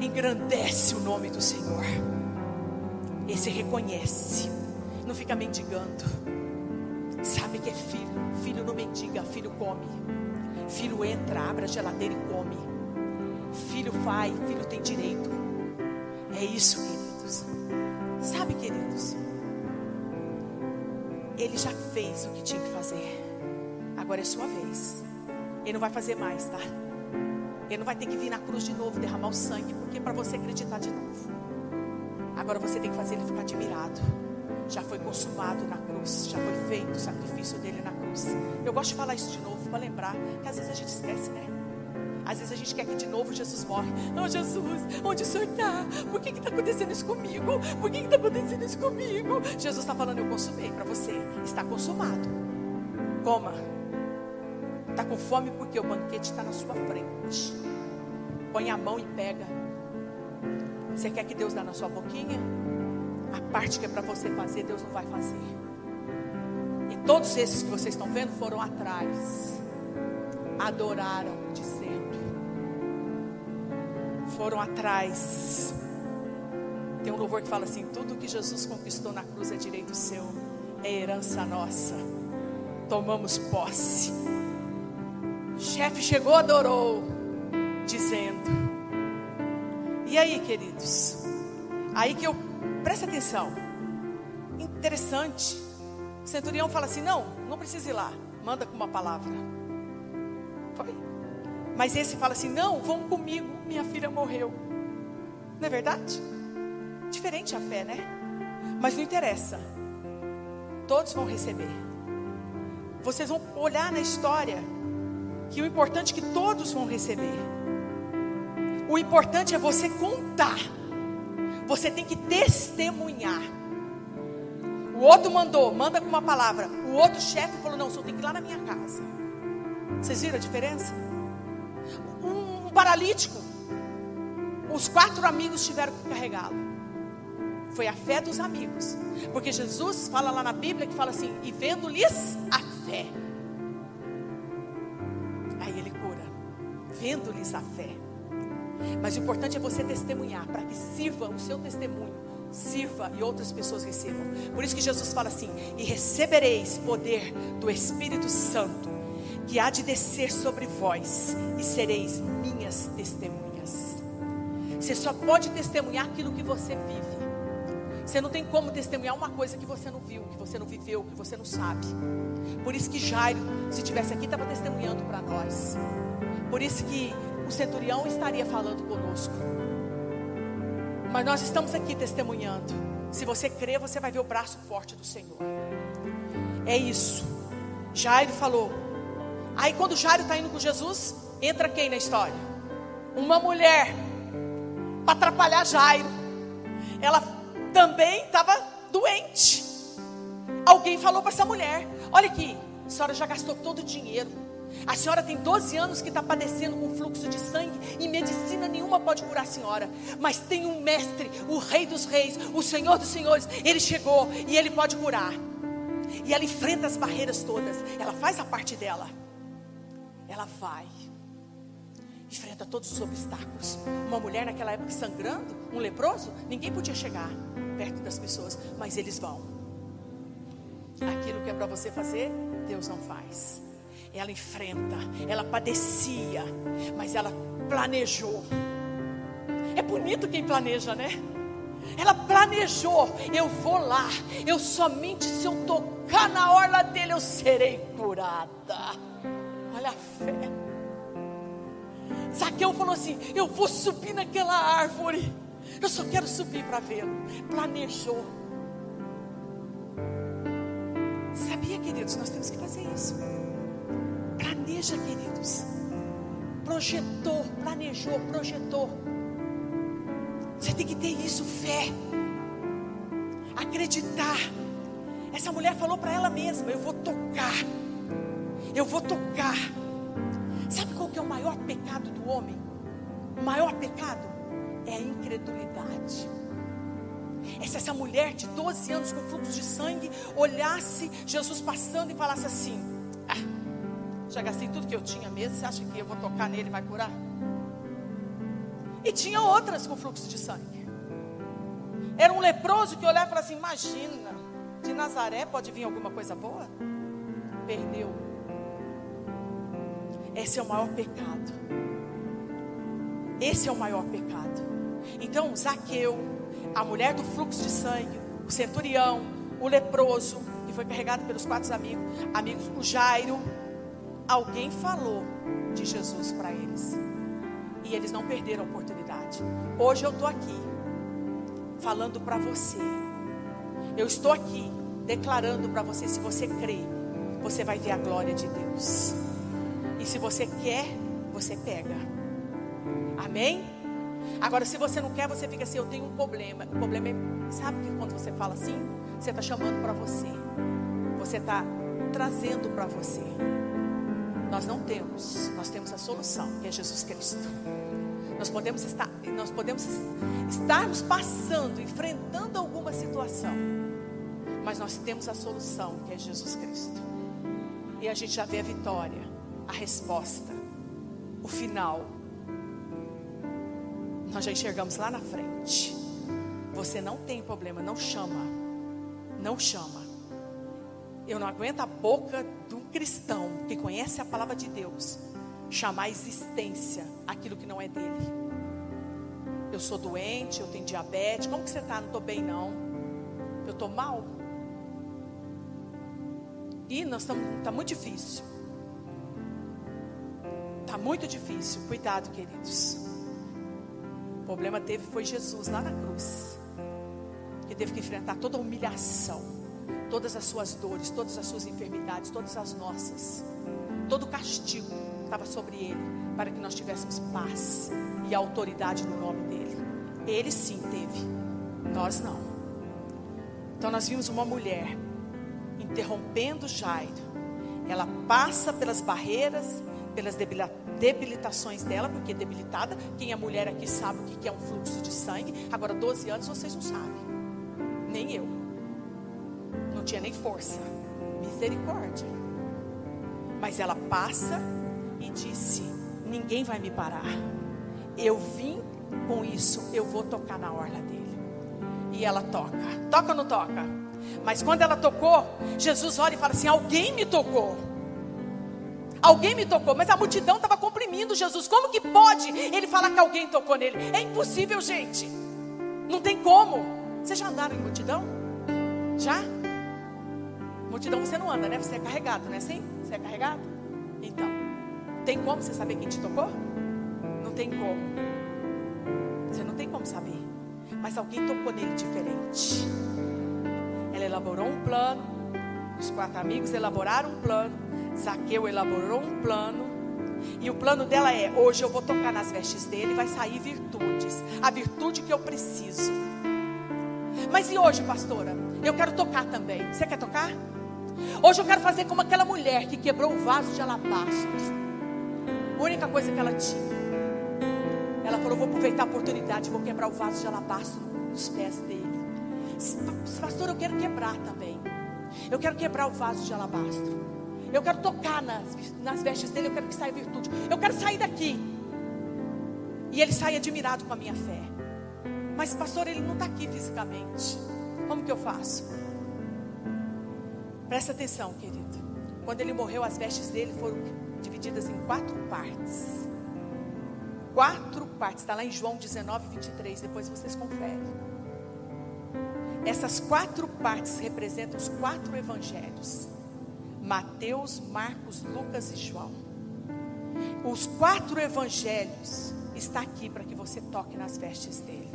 engrandece o nome do Senhor. Esse reconhece, não fica mendigando. Sabe que é filho. Filho não mendiga, filho come. Filho entra, abre a geladeira e come. Filho vai, filho tem direito. É isso, queridos. Sabe, queridos? Ele já fez o que tinha que fazer. Agora é sua vez. Ele não vai fazer mais, tá? Ele não vai ter que vir na cruz de novo, derramar o sangue, porque para você acreditar de novo. Agora você tem que fazer ele ficar admirado. Já foi consumado na cruz, já foi feito o sacrifício dele na cruz. Eu gosto de falar isso de novo para lembrar que às vezes a gente esquece, né? Às vezes a gente quer que de novo Jesus morre. Não, Jesus, onde o Senhor está? Por que está acontecendo isso comigo? Por que está acontecendo isso comigo? Jesus está falando, eu consumei para você. Está consumado. Coma. Está com fome porque o banquete está na sua frente. Põe a mão e pega. Você quer que Deus dá na sua boquinha? A parte que é para você fazer, Deus não vai fazer. E todos esses que vocês estão vendo foram atrás. Adoraram, dizendo. Foram atrás. Tem um louvor que fala assim: tudo que Jesus conquistou na cruz é direito seu, é herança nossa. Tomamos posse chefe chegou, adorou, dizendo. E aí, queridos? Aí que eu presta atenção. Interessante. O centurião fala assim: não, não precisa ir lá. Manda com uma palavra. Foi. Mas esse fala assim: não, vão comigo, minha filha morreu. Não é verdade? Diferente a fé, né? Mas não interessa. Todos vão receber. Vocês vão olhar na história que o importante é que todos vão receber. O importante é você contar. Você tem que testemunhar. O outro mandou, manda com uma palavra. O outro chefe falou: Não, só tem que ir lá na minha casa. Vocês viram a diferença? Um, paralítico. Os quatro amigos tiveram que carregá-lo. Foi a fé dos amigos. Porque Jesus fala lá na Bíblia que fala assim: E vendo-lhes a fé. vendo-lhes a fé. Mas o importante é você testemunhar, para que sirva o seu testemunho, sirva e outras pessoas recebam. Por isso que Jesus fala assim: E recebereis poder do Espírito Santo, que há de descer sobre vós, e sereis minhas testemunhas. Você só pode testemunhar aquilo que você vive. Você não tem como testemunhar uma coisa que você não viu, que você não viveu, que você não sabe. Por isso que Jairo, se tivesse aqui, estava testemunhando para nós. Por isso que o centurião estaria falando conosco. Mas nós estamos aqui testemunhando. Se você crer, você vai ver o braço forte do Senhor. É isso. Jairo falou. Aí quando Jairo está indo com Jesus, entra quem na história? Uma mulher para atrapalhar Jairo. Ela também estava doente. Alguém falou para essa mulher: Olha aqui, a senhora já gastou todo o dinheiro. A senhora tem 12 anos que está padecendo com fluxo de sangue e medicina nenhuma pode curar a senhora. Mas tem um mestre, o Rei dos Reis, o Senhor dos Senhores. Ele chegou e ele pode curar. E ela enfrenta as barreiras todas. Ela faz a parte dela. Ela vai. Enfrenta todos os obstáculos. Uma mulher naquela época sangrando, um leproso, ninguém podia chegar perto das pessoas, mas eles vão. Aquilo que é para você fazer, Deus não faz ela enfrenta, ela padecia, mas ela planejou. É bonito quem planeja, né? Ela planejou, eu vou lá, eu somente se eu tocar na orla dele eu serei curada. Olha a fé. Zaqueu falou assim: Eu vou subir naquela árvore, eu só quero subir para vê-lo. Planejou. Sabia, queridos, nós temos que fazer isso. Planeja, queridos. Projetou, planejou, projetou. Você tem que ter isso, fé. Acreditar. Essa mulher falou para ela mesma: Eu vou tocar. Eu vou tocar. Sabe qual que é o maior pecado do homem? O maior pecado é a incredulidade. É se essa mulher de 12 anos com fluxo de sangue olhasse Jesus passando e falasse assim: já gastei tudo que eu tinha mesmo, você acha que eu vou tocar nele e vai curar? E tinha outras com fluxo de sangue. Era um leproso que olhava e falava assim: Imagina, de Nazaré pode vir alguma coisa boa? Perdeu. Esse é o maior pecado. Esse é o maior pecado. Então, Zaqueu, a mulher do fluxo de sangue, o centurião, o leproso, que foi carregado pelos quatro amigos, amigos, o Jairo, alguém falou de Jesus para eles. E eles não perderam a oportunidade. Hoje eu estou aqui, falando para você. Eu estou aqui, declarando para você: se você crê, você vai ver a glória de Deus. E se você quer, você pega. Amém? Agora, se você não quer, você fica assim: eu tenho um problema. O problema é, sabe que quando você fala assim, você está chamando para você, você está trazendo para você. Nós não temos, nós temos a solução, que é Jesus Cristo. Nós podemos estar, nós podemos estarmos passando, enfrentando alguma situação, mas nós temos a solução, que é Jesus Cristo. E a gente já vê a vitória, a resposta, o final nós já enxergamos lá na frente. Você não tem problema, não chama. Não chama. Eu não aguento a boca de um cristão que conhece a palavra de Deus chamar a existência aquilo que não é dele. Eu sou doente, eu tenho diabetes. Como que você está? Não estou bem, não. Eu estou mal. E nós estamos. Está muito difícil. Está muito difícil. Cuidado, queridos problema teve foi Jesus lá na cruz, que teve que enfrentar toda a humilhação, todas as suas dores, todas as suas enfermidades, todas as nossas, todo castigo estava sobre ele, para que nós tivéssemos paz e autoridade no nome dele. Ele sim teve, nós não. Então nós vimos uma mulher interrompendo Jairo. Ela passa pelas barreiras, pelas debilitações dela, porque debilitada, quem é mulher aqui sabe o que é um fluxo de sangue. Agora, 12 anos vocês não sabem, nem eu. Não tinha nem força, misericórdia. Mas ela passa e disse: Ninguém vai me parar. Eu vim com isso, eu vou tocar na orla dele. E ela toca, toca ou não toca? Mas quando ela tocou, Jesus olha e fala assim: Alguém me tocou. Alguém me tocou, mas a multidão estava comprimindo Jesus. Como que pode ele falar que alguém tocou nele? É impossível, gente. Não tem como. Vocês já andaram em multidão? Já? Multidão você não anda, né? Você é carregado, não é assim? Você é carregado? Então, tem como você saber quem te tocou? Não tem como. Você não tem como saber. Mas alguém tocou nele diferente. Ela elaborou um plano. Os quatro amigos elaboraram um plano Zaqueu elaborou um plano. E o plano dela é: hoje eu vou tocar nas vestes dele, vai sair virtudes. A virtude que eu preciso. Mas e hoje, pastora? Eu quero tocar também. Você quer tocar? Hoje eu quero fazer como aquela mulher que quebrou o vaso de alabastro. A única coisa que ela tinha. Ela falou: vou aproveitar a oportunidade, vou quebrar o vaso de alabastro nos pés dele. Pastor, eu quero quebrar também. Eu quero quebrar o vaso de alabastro. Eu quero tocar nas, nas vestes dele, eu quero que saia virtude. Eu quero sair daqui. E ele sai admirado com a minha fé. Mas, pastor, ele não está aqui fisicamente. Como que eu faço? Presta atenção, querido. Quando ele morreu, as vestes dele foram divididas em quatro partes. Quatro partes. Está lá em João 19, 23. Depois vocês conferem. Essas quatro partes representam os quatro evangelhos. Mateus, Marcos, Lucas e João. Os quatro evangelhos está aqui para que você toque nas vestes dele.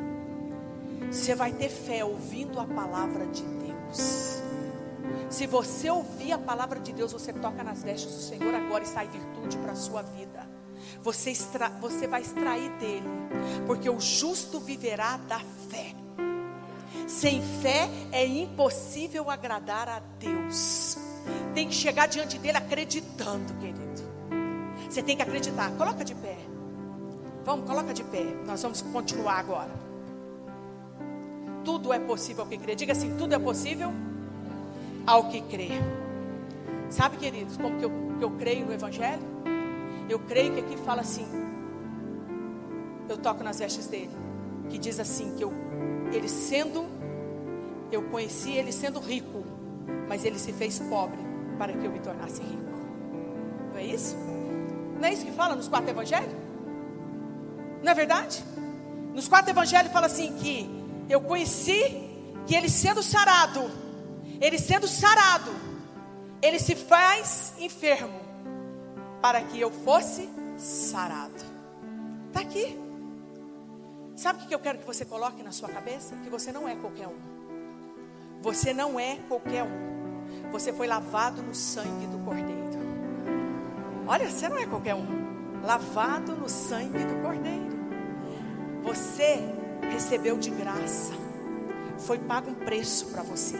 Você vai ter fé ouvindo a palavra de Deus. Se você ouvir a palavra de Deus, você toca nas vestes do Senhor agora e sai virtude para a sua vida. você, extra, você vai extrair dele, porque o justo viverá da fé. Sem fé é impossível agradar a Deus. Tem que chegar diante dele acreditando, querido. Você tem que acreditar. Coloca de pé. Vamos, coloca de pé. Nós vamos continuar agora. Tudo é possível que crê. Diga assim: tudo é possível ao que crê. Sabe, queridos, como que eu, que eu creio no Evangelho? Eu creio que aqui fala assim. Eu toco nas vestes dele. Que diz assim: que eu, ele sendo, eu conheci ele sendo rico, mas ele se fez pobre para que eu me tornasse rico. Não é isso? Não é isso que fala nos quatro evangelhos? Não é verdade? Nos quatro evangelhos fala assim que eu conheci que ele sendo sarado, ele sendo sarado, ele se faz enfermo para que eu fosse sarado. Está aqui. Sabe o que eu quero que você coloque na sua cabeça? Que você não é qualquer um. Você não é qualquer um. Você foi lavado no sangue do Cordeiro. Olha, você não é qualquer um. Lavado no sangue do Cordeiro. Você recebeu de graça. Foi pago um preço para você.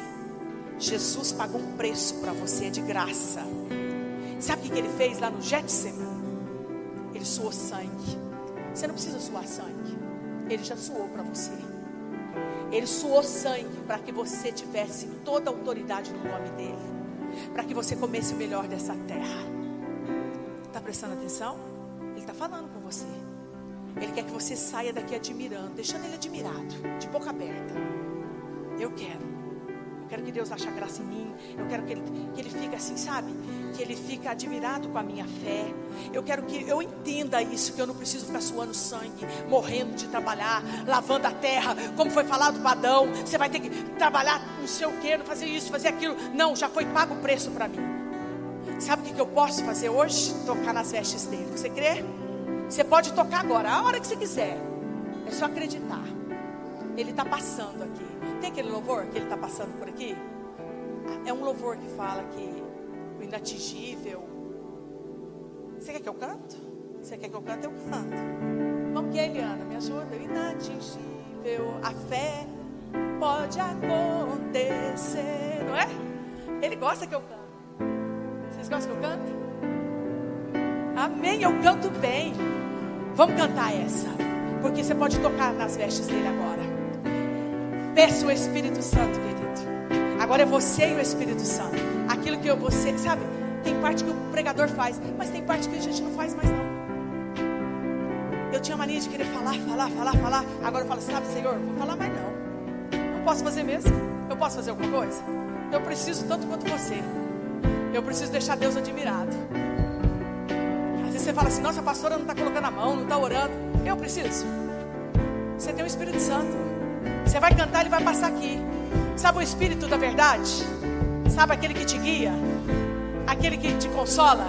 Jesus pagou um preço para você de graça. Sabe o que ele fez lá no Getsemane? Ele suou sangue. Você não precisa suar sangue. Ele já suou para você. Ele suou sangue para que você tivesse toda a autoridade no nome dele. Para que você comesse o melhor dessa terra. Está prestando atenção? Ele está falando com você. Ele quer que você saia daqui admirando, deixando ele admirado, de boca aberta. Eu quero. Eu quero que Deus ache graça em mim. Eu quero que ele, que ele fique assim, sabe? Que ele fique admirado com a minha fé. Eu quero que eu entenda isso, que eu não preciso ficar suando sangue, morrendo de trabalhar, lavando a terra, como foi falado para Adão. Você vai ter que trabalhar não sei o que, fazer isso, fazer aquilo. Não, já foi pago o preço para mim. Sabe o que eu posso fazer hoje? Tocar nas vestes dele. Você crê? Você pode tocar agora, a hora que você quiser. É só acreditar. Ele está passando aqui. Tem aquele louvor que ele está passando por aqui? É um louvor que fala que o inatingível. Você quer que eu canto? Você quer que eu cante? Eu canto. Vamos que Eliana, me ajuda. O inatingível, a fé pode acontecer, não é? Ele gosta que eu canto. Vocês gostam que eu canto? Amém, eu canto bem. Vamos cantar essa. Porque você pode tocar nas vestes dele agora. Peça o Espírito Santo, querido. Agora é você e o Espírito Santo. Aquilo que eu, você, sabe? Tem parte que o pregador faz, mas tem parte que a gente não faz mais não. Eu tinha mania de querer falar, falar, falar, falar. Agora eu falo, sabe, Senhor, vou falar mais não. Não posso fazer mesmo. Eu posso fazer alguma coisa? Eu preciso tanto quanto você. Eu preciso deixar Deus admirado você fala assim: nossa, a pastora não está colocando a mão, não está orando. Eu preciso. Você tem o Espírito Santo. Você vai cantar, ele vai passar aqui. Sabe o Espírito da verdade? Sabe aquele que te guia? Aquele que te consola?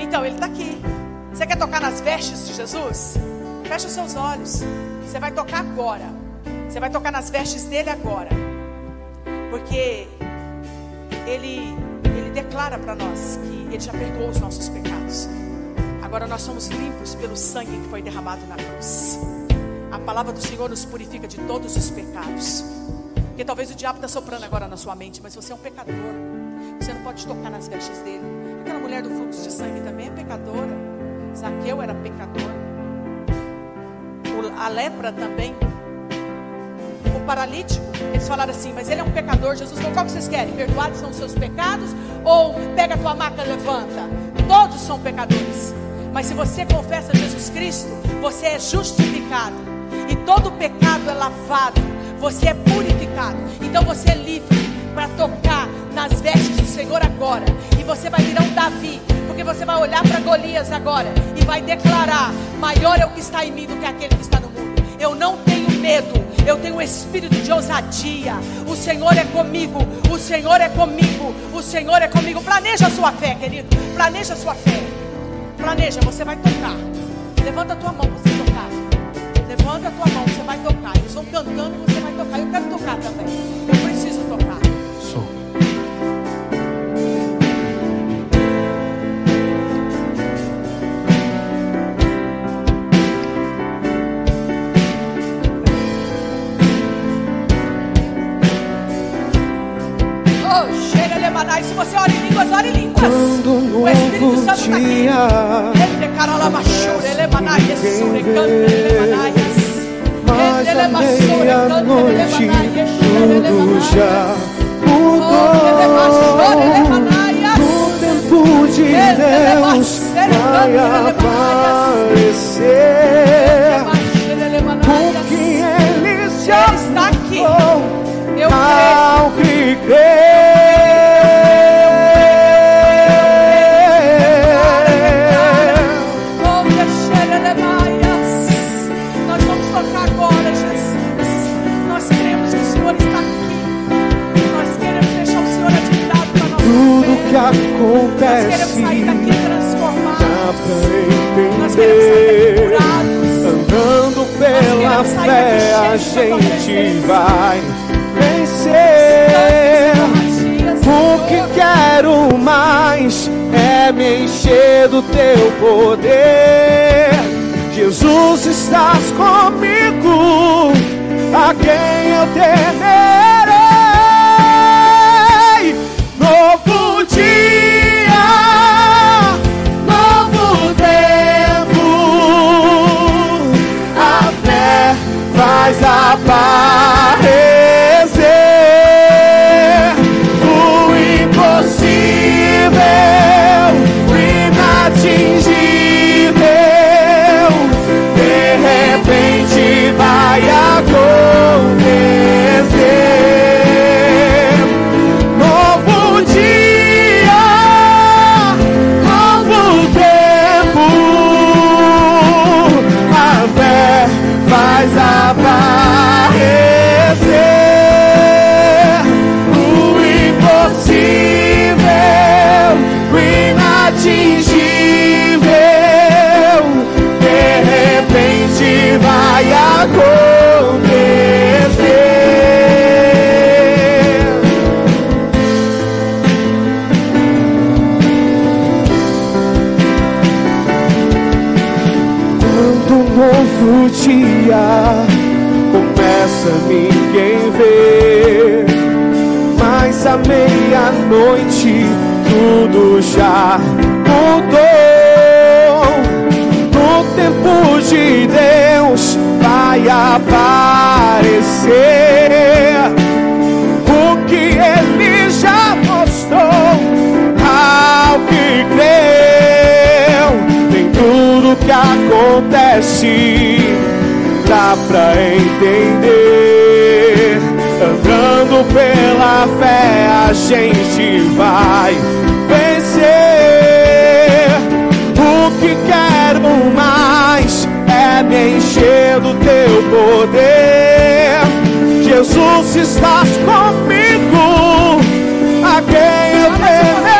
Então, ele está aqui. Você quer tocar nas vestes de Jesus? Feche os seus olhos. Você vai tocar agora. Você vai tocar nas vestes dele agora. Porque ele, ele declara para nós que ele já perdoou os nossos pecados. Agora nós somos limpos pelo sangue que foi derramado na cruz. A palavra do Senhor nos purifica de todos os pecados. Porque talvez o diabo está soprando agora na sua mente, mas você é um pecador. Você não pode tocar nas vestes dele. Aquela mulher do fluxo de sangue também é pecadora. Zaqueu era pecador. A lepra também. O paralítico, eles falaram assim, mas ele é um pecador. Jesus falou: qual que vocês querem? Perdoados são os seus pecados? Ou pega a tua maca e levanta? Todos são pecadores. Mas se você confessa Jesus Cristo, você é justificado. E todo pecado é lavado. Você é purificado. Então você é livre para tocar nas vestes do Senhor agora. E você vai virar um Davi. Porque você vai olhar para Golias agora e vai declarar: maior é o que está em mim do que aquele que está no mundo. Eu não tenho medo, eu tenho um espírito de ousadia. O Senhor é comigo, o Senhor é comigo, o Senhor é comigo. Planeja a sua fé, querido. Planeja a sua fé. Planeja, você vai tocar. Levanta a tua mão você levanta a tua mão, você vai tocar. Eles vão cantando, você vai tocar. Eu quero tocar também. Eu preciso tocar. Sou. Oh, se você ora em línguas, ora em línguas. Um o Espírito Santo está aqui. Ele declara lá, ele é levanai, ele é sure, canta, ele é levanai. Mas à meia-noite tudo já mudou. No tempo de Deus vai aparecer. Porque Ele já está aqui. Eu creio. Nós queremos sair daqui acontece transformados. Nós queremos sair daqui curados. Andando pela fé, a gente vai vencer. O que quero mais é me encher do teu poder. Jesus, estás comigo, a quem eu temerei. Faz aparecer dia começa, ninguém vê. Mas à meia-noite tudo já mudou. No tempo de Deus vai aparecer o que ele já mostrou ao que creu. Nem tudo que acontece dá pra entender. Andando pela fé, a gente vai vencer. O que quero mais é me encher do teu poder. Jesus, estás comigo, a quem eu temerei.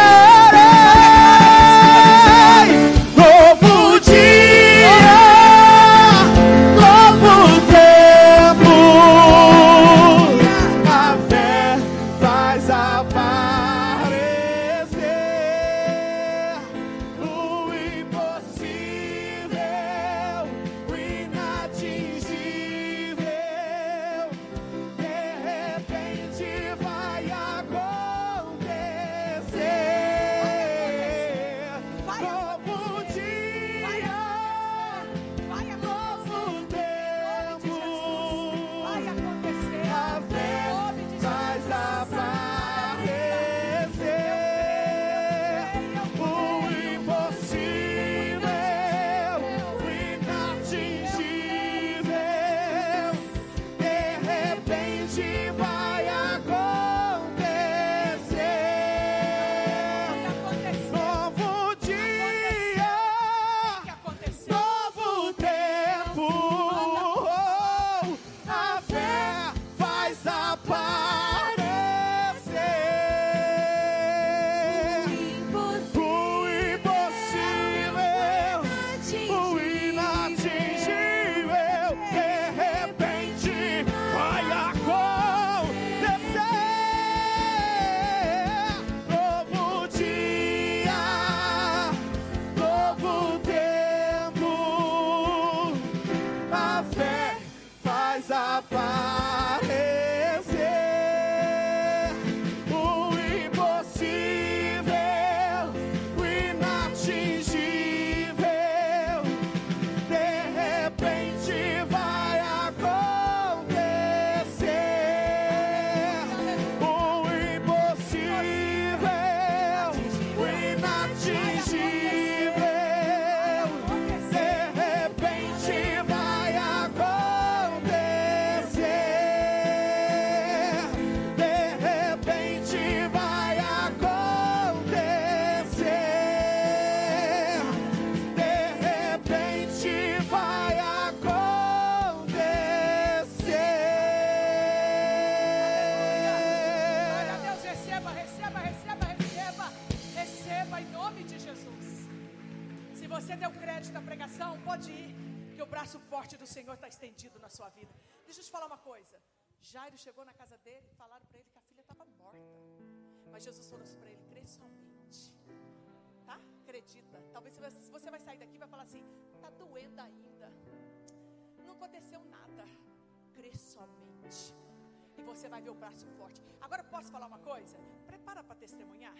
Testemunhar.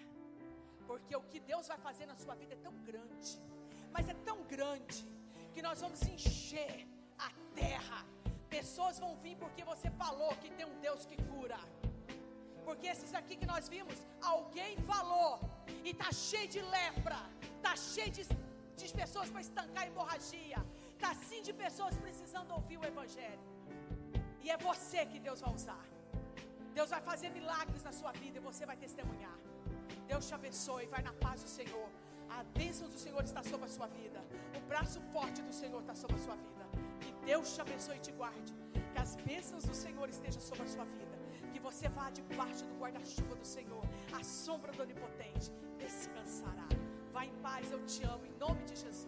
Porque o que Deus vai fazer na sua vida é tão grande. Mas é tão grande que nós vamos encher a terra. Pessoas vão vir porque você falou que tem um Deus que cura. Porque esses aqui que nós vimos, alguém falou e tá cheio de lepra, tá cheio de, de pessoas para estancar a hemorragia, tá sim de pessoas precisando ouvir o evangelho. E é você que Deus vai usar. Deus vai fazer milagres na sua vida e você vai testemunhar. Deus te abençoe, vai na paz do Senhor. A bênção do Senhor está sobre a sua vida. O braço forte do Senhor está sobre a sua vida. Que Deus te abençoe e te guarde. Que as bênçãos do Senhor estejam sobre a sua vida. Que você vá debaixo do guarda-chuva do Senhor. A sombra do Onipotente descansará. Vá em paz, eu te amo. Em nome de Jesus.